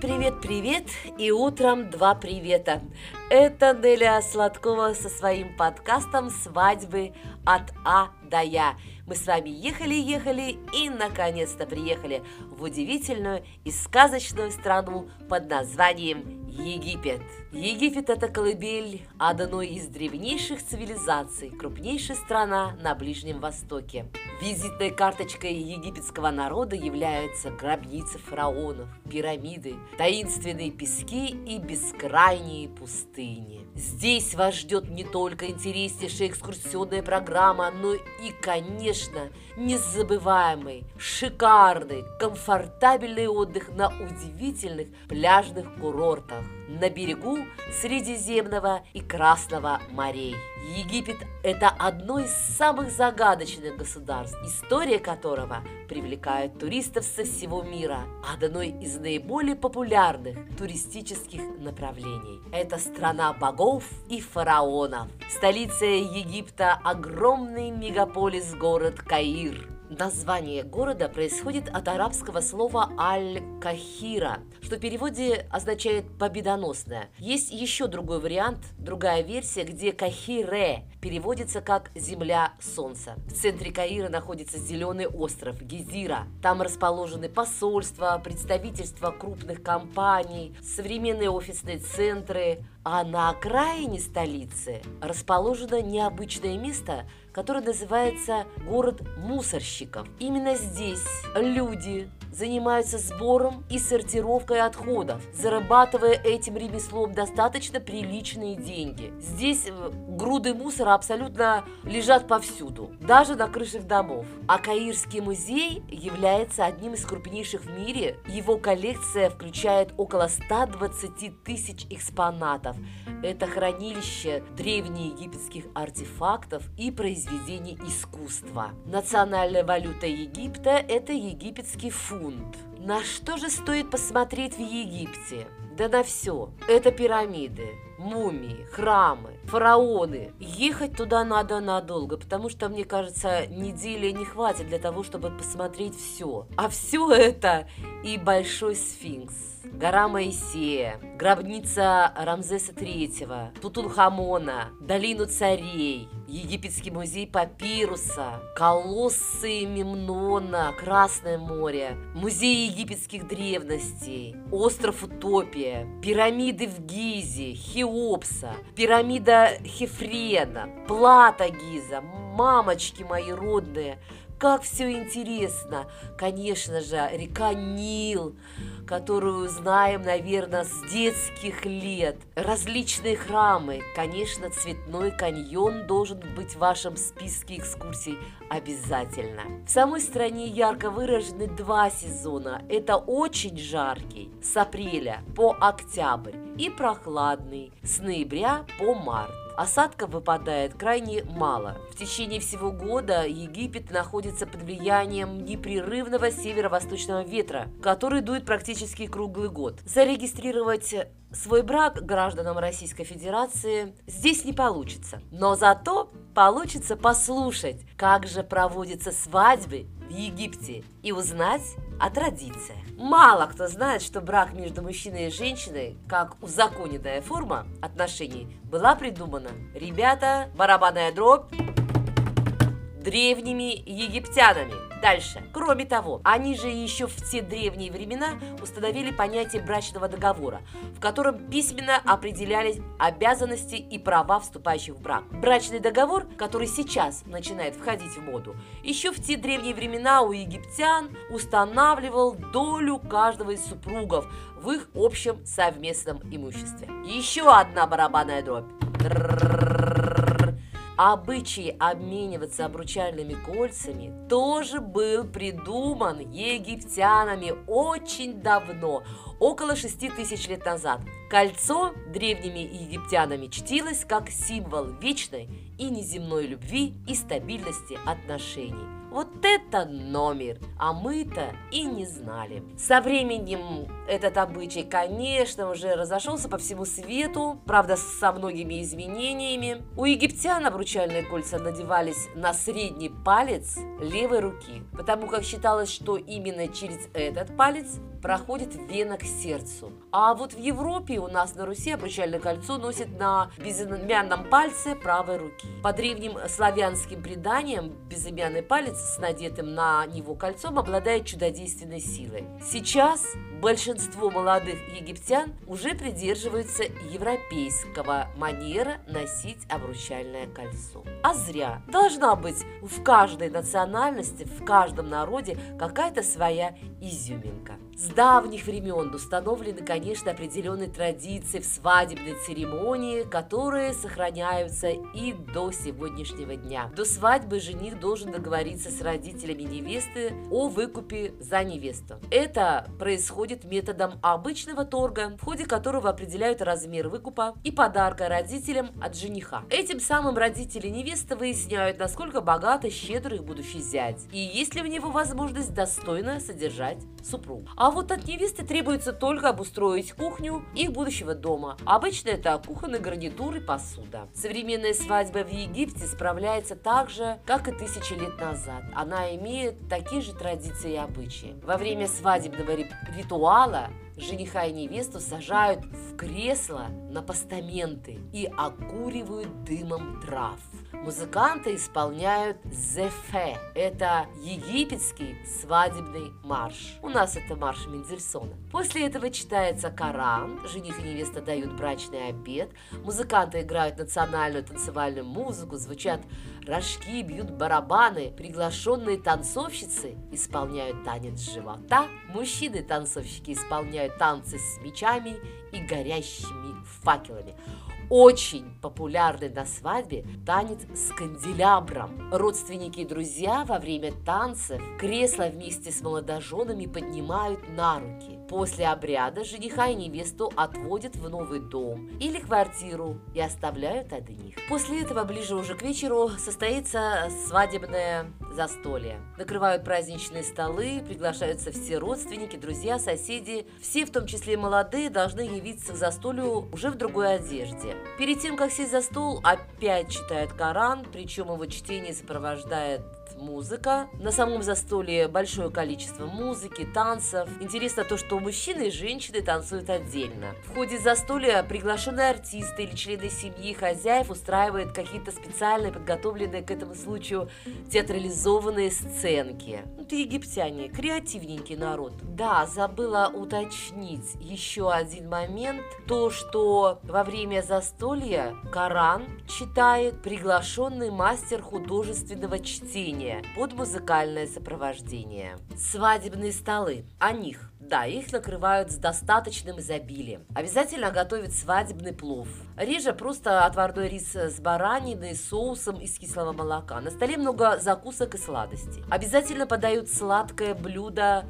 Привет, привет, и утром два привета. Это Неля Сладкова со своим подкастом «Свадьбы от А до Я». Мы с вами ехали-ехали и наконец-то приехали в удивительную и сказочную страну под названием Египет. Египет – это колыбель одной из древнейших цивилизаций, крупнейшая страна на Ближнем Востоке. Визитной карточкой египетского народа являются гробницы фараонов, пирамиды, таинственные пески и бескрайние пустыни. Здесь вас ждет не только интереснейшая экскурсионная программа, но и, конечно, незабываемый, шикарный, комфортабельный отдых на удивительных пляжных курортах на берегу Средиземного и Красного морей. Египет – это одно из самых загадочных государств, история которого привлекает туристов со всего мира, одно из наиболее популярных туристических направлений. Это страна богов и фараонов. Столица Египта – огромный мегаполис-город Каир – Название города происходит от арабского слова «аль-Кахира», что в переводе означает «победоносная». Есть еще другой вариант, другая версия, где «Кахире» переводится как «земля солнца». В центре Каира находится зеленый остров Гизира. Там расположены посольства, представительства крупных компаний, современные офисные центры, а на окраине столицы расположено необычное место – который называется «Город мусорщиков». Именно здесь люди занимаются сбором и сортировкой отходов, зарабатывая этим ремеслом достаточно приличные деньги. Здесь э, груды мусора абсолютно лежат повсюду, даже на крышах домов. А Каирский музей является одним из крупнейших в мире. Его коллекция включает около 120 тысяч экспонатов. Это хранилище древнеегипетских артефактов и произведений искусства. Национальная валюта Египта – это египетский фунт. На что же стоит посмотреть в Египте? Да на все. Это пирамиды, мумии, храмы, фараоны. Ехать туда надо надолго, потому что, мне кажется, недели не хватит для того, чтобы посмотреть все. А все это и Большой Сфинкс гора Моисея, гробница Рамзеса III, Тутунхамона, долину царей, Египетский музей папируса, колоссы Мемнона, Красное море, музей египетских древностей, остров Утопия, пирамиды в Гизе, Хеопса, пирамида Хефрена, Плата Гиза, мамочки мои родные – как все интересно! Конечно же, река Нил, которую знаем, наверное, с детских лет. Различные храмы. Конечно, цветной каньон должен быть в вашем списке экскурсий обязательно. В самой стране ярко выражены два сезона. Это очень жаркий с апреля по октябрь и прохладный с ноября по март осадков выпадает крайне мало. В течение всего года Египет находится под влиянием непрерывного северо-восточного ветра, который дует практически круглый год. Зарегистрировать свой брак гражданам Российской Федерации здесь не получится. Но зато получится послушать, как же проводятся свадьбы в Египте и узнать о традициях. Мало кто знает, что брак между мужчиной и женщиной, как узаконенная форма отношений, была придумана. Ребята, барабанная дробь, древними египтянами – Дальше. Кроме того, они же еще в те древние времена установили понятие брачного договора, в котором письменно определялись обязанности и права вступающих в брак. Брачный договор, который сейчас начинает входить в моду, еще в те древние времена у египтян устанавливал долю каждого из супругов в их общем совместном имуществе. Еще одна барабанная дробь. Обычай обмениваться обручальными кольцами тоже был придуман египтянами очень давно, около 6 тысяч лет назад. Кольцо древними египтянами чтилось как символ вечной и неземной любви и стабильности отношений. Вот это номер! А мы-то и не знали. Со временем этот обычай, конечно, уже разошелся по всему свету, правда, со многими изменениями. У египтян обручальные кольца надевались на средний палец левой руки, потому как считалось, что именно через этот палец проходит вена к сердцу. А вот в Европе у нас на Руси обручальное кольцо носит на безымянном пальце правой руки. По древним славянским преданиям безымянный палец с надетым на него кольцом обладает чудодейственной силой. Сейчас большинство молодых египтян уже придерживаются европейского манера носить обручальное кольцо. А зря. Должна быть в каждой национальности, в каждом народе какая-то своя изюминка. С давних времен установлены, конечно, определенные традиции в свадебной церемонии, которые сохраняются и до сегодняшнего дня. До свадьбы жених должен договориться с родителями невесты о выкупе за невесту. Это происходит методом обычного торга, в ходе которого определяют размер выкупа и подарка родителям от жениха. Этим самым родители невесты выясняют, насколько богат и щедр их будущий зять, и есть ли у него возможность достойно содержать супругу. А а вот от невесты требуется только обустроить кухню их будущего дома. Обычно это кухонный гарнитур и посуда. Современная свадьба в Египте справляется так же, как и тысячи лет назад. Она имеет такие же традиции и обычаи. Во время свадебного ритуала жениха и невесту сажают в кресло на постаменты и окуривают дымом трав. Музыканты исполняют зефе. Это египетский свадебный марш. У нас это марш Мендельсона. После этого читается Коран, жених и невеста дают брачный обед, музыканты играют национальную танцевальную музыку, звучат рожки, бьют барабаны, приглашенные танцовщицы исполняют танец живота, мужчины-танцовщики исполняют танцы с мечами и горящими факелами очень популярный на свадьбе танец с канделябром. Родственники и друзья во время танцев кресло вместе с молодоженами поднимают на руки. После обряда жениха и невесту отводят в новый дом или квартиру и оставляют одних. После этого ближе уже к вечеру состоится свадебное застолье. Накрывают праздничные столы, приглашаются все родственники, друзья, соседи. Все, в том числе и молодые, должны явиться к застолью уже в другой одежде. Перед тем, как сесть за стол, опять читают Коран, причем его чтение сопровождает музыка. На самом застолье большое количество музыки, танцев. Интересно то, что мужчины и женщины танцуют отдельно. В ходе застолья приглашенные артисты или члены семьи хозяев устраивают какие-то специальные, подготовленные к этому случаю театрализованные сценки. Это египтяне, креативненький народ. Да, забыла уточнить еще один момент. То, что во время застолья Коран читает приглашенный мастер художественного чтения пение под музыкальное сопровождение. Свадебные столы. О них. Да, их накрывают с достаточным изобилием. Обязательно готовят свадебный плов. Реже просто отварной рис с бараниной, соусом из кислого молока. На столе много закусок и сладостей. Обязательно подают сладкое блюдо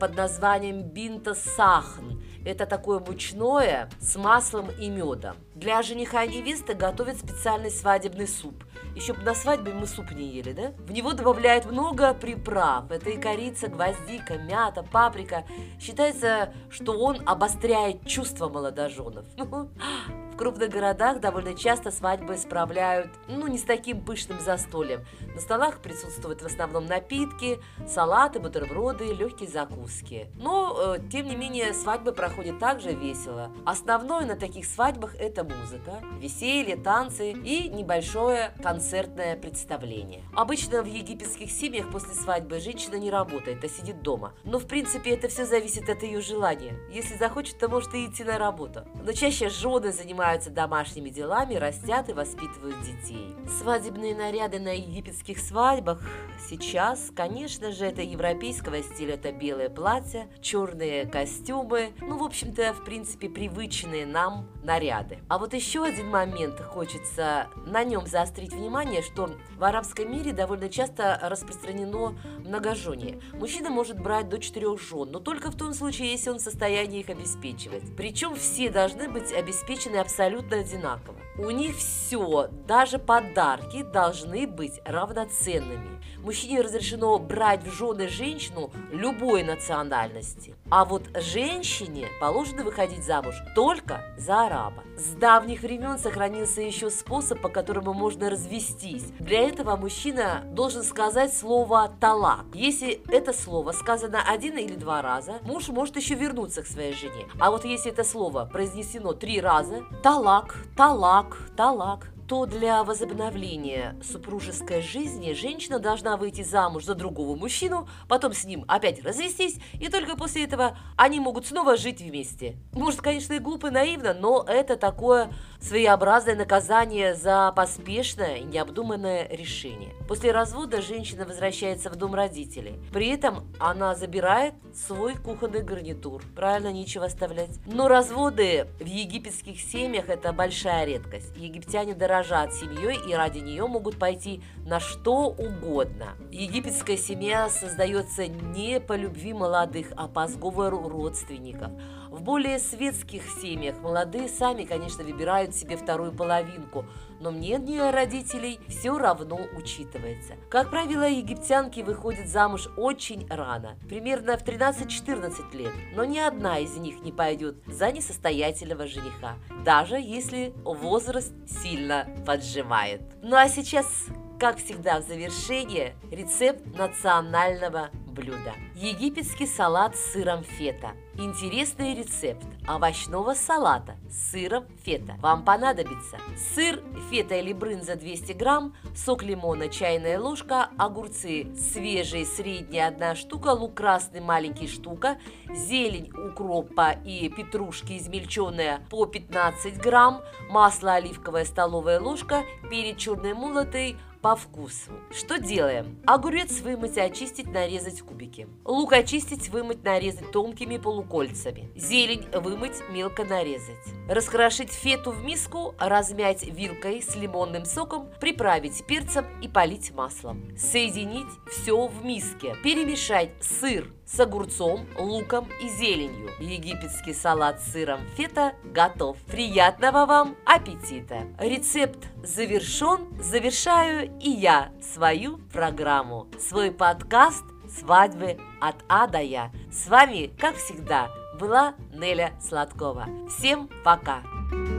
под названием бинта сахн это такое мучное с маслом и медом. Для жениха и невесты готовят специальный свадебный суп. Еще на свадьбе мы суп не ели, да? В него добавляют много приправ. Это и корица, гвоздика, мята, паприка. Считается, что он обостряет чувства молодоженов. крупных городах довольно часто свадьбы справляют, ну, не с таким пышным застольем. На столах присутствуют в основном напитки, салаты, бутерброды, легкие закуски. Но, э, тем не менее, свадьбы проходят также весело. Основное на таких свадьбах – это музыка, веселье, танцы и небольшое концертное представление. Обычно в египетских семьях после свадьбы женщина не работает, а сидит дома. Но, в принципе, это все зависит от ее желания. Если захочет, то может и идти на работу. Но чаще жены занимаются занимаются домашними делами, растят и воспитывают детей. Свадебные наряды на египетских свадьбах сейчас, конечно же, это европейского стиля, это белое платье, черные костюмы, ну, в общем-то, в принципе, привычные нам наряды. А вот еще один момент хочется на нем заострить внимание, что в арабском мире довольно часто распространено многожение. Мужчина может брать до четырех жен, но только в том случае, если он в состоянии их обеспечивать. Причем все должны быть обеспечены абсолютно абсолютно одинаково. У них все, даже подарки, должны быть равноценными. мужчине разрешено брать в жены женщину любой национальности. А вот женщине положено выходить замуж только за араба. С давних времен сохранился еще способ, по которому можно развестись. Для этого мужчина должен сказать слово «талак». Если это слово сказано один или два раза, муж может еще вернуться к своей жене. А вот если это слово произнесено три раза, талак, талак, талак, то для возобновления супружеской жизни женщина должна выйти замуж за другого мужчину, потом с ним опять развестись, и только после этого они могут снова жить вместе. Может, конечно, и глупо, и наивно, но это такое своеобразное наказание за поспешное и необдуманное решение. После развода женщина возвращается в дом родителей. При этом она забирает свой кухонный гарнитур. Правильно, нечего оставлять. Но разводы в египетских семьях – это большая редкость. Египтяне дорожат семьей и ради нее могут пойти на что угодно. Египетская семья создается не по любви молодых, а по сговору родственников. В более светских семьях молодые сами, конечно, выбирают себе вторую половинку, но мнение родителей все равно учитывается. Как правило, египтянки выходят замуж очень рано, примерно в 13-14 лет, но ни одна из них не пойдет за несостоятельного жениха, даже если возраст сильно поджимает. Ну а сейчас как всегда в завершение, рецепт национального блюда. Египетский салат с сыром фета. Интересный рецепт овощного салата с сыром фета. Вам понадобится сыр, фета или брынза 200 грамм, сок лимона чайная ложка, огурцы свежие средняя одна штука, лук красный маленький штука, зелень укропа и петрушки измельченная по 15 грамм, масло оливковая столовая ложка, перец черный молотый, по вкусу. Что делаем? Огурец вымыть очистить, нарезать кубики. Лук очистить, вымыть, нарезать тонкими полукольцами. Зелень вымыть, мелко нарезать. Раскрошить фету в миску, размять вилкой с лимонным соком, приправить перцем и полить маслом. Соединить все в миске. Перемешать сыр, с огурцом, луком и зеленью. Египетский салат с сыром фета готов. Приятного вам аппетита! Рецепт завершен, завершаю и я свою программу, свой подкаст «Свадьбы от А до Я». С вами, как всегда, была Неля Сладкова. Всем пока! Пока!